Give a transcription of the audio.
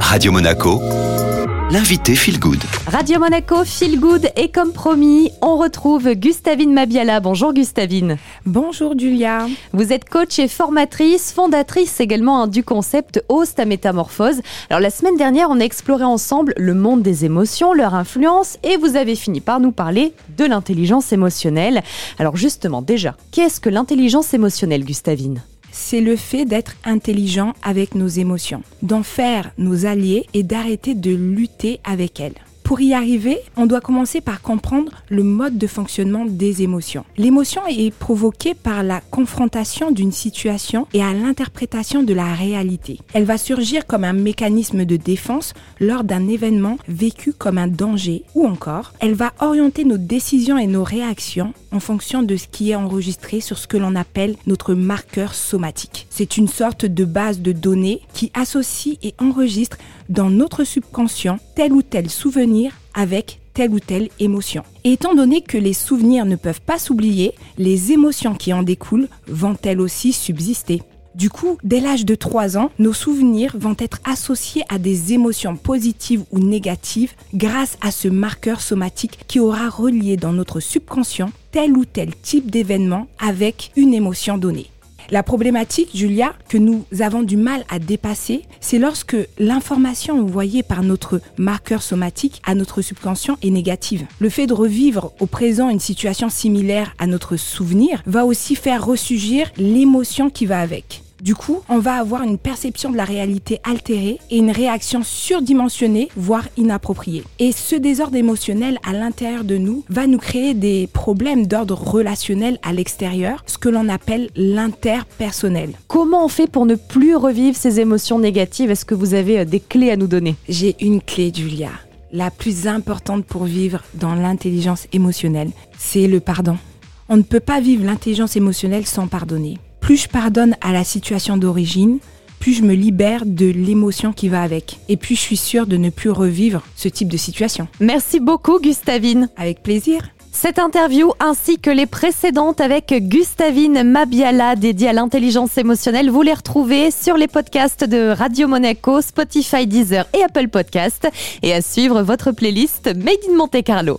Radio Monaco, l'invité Feel Good. Radio Monaco, Feel Good et comme promis, on retrouve Gustavine Mabiala. Bonjour Gustavine. Bonjour Julia. Vous êtes coach et formatrice, fondatrice également hein, du concept Host à Métamorphose. Alors la semaine dernière, on a exploré ensemble le monde des émotions, leur influence et vous avez fini par nous parler de l'intelligence émotionnelle. Alors justement, déjà, qu'est-ce que l'intelligence émotionnelle, Gustavine? C'est le fait d'être intelligent avec nos émotions, d'en faire nos alliés et d'arrêter de lutter avec elles. Pour y arriver, on doit commencer par comprendre le mode de fonctionnement des émotions. L'émotion est provoquée par la confrontation d'une situation et à l'interprétation de la réalité. Elle va surgir comme un mécanisme de défense lors d'un événement vécu comme un danger ou encore, elle va orienter nos décisions et nos réactions en fonction de ce qui est enregistré sur ce que l'on appelle notre marqueur somatique. C'est une sorte de base de données qui associe et enregistre dans notre subconscient tel ou tel souvenir avec telle ou telle émotion. Et étant donné que les souvenirs ne peuvent pas s'oublier, les émotions qui en découlent vont elles aussi subsister. Du coup, dès l'âge de 3 ans, nos souvenirs vont être associés à des émotions positives ou négatives grâce à ce marqueur somatique qui aura relié dans notre subconscient tel ou tel type d'événement avec une émotion donnée. La problématique, Julia, que nous avons du mal à dépasser, c'est lorsque l'information envoyée par notre marqueur somatique à notre subconscient est négative. Le fait de revivre au présent une situation similaire à notre souvenir va aussi faire ressurgir l'émotion qui va avec. Du coup, on va avoir une perception de la réalité altérée et une réaction surdimensionnée, voire inappropriée. Et ce désordre émotionnel à l'intérieur de nous va nous créer des problèmes d'ordre relationnel à l'extérieur, ce que l'on appelle l'interpersonnel. Comment on fait pour ne plus revivre ces émotions négatives? Est-ce que vous avez euh, des clés à nous donner? J'ai une clé, Julia. La plus importante pour vivre dans l'intelligence émotionnelle, c'est le pardon. On ne peut pas vivre l'intelligence émotionnelle sans pardonner plus je pardonne à la situation d'origine, plus je me libère de l'émotion qui va avec. Et puis je suis sûre de ne plus revivre ce type de situation. Merci beaucoup Gustavine. Avec plaisir. Cette interview ainsi que les précédentes avec Gustavine Mabiala dédiée à l'intelligence émotionnelle, vous les retrouvez sur les podcasts de Radio Monaco, Spotify, Deezer et Apple Podcast et à suivre votre playlist Made in Monte Carlo.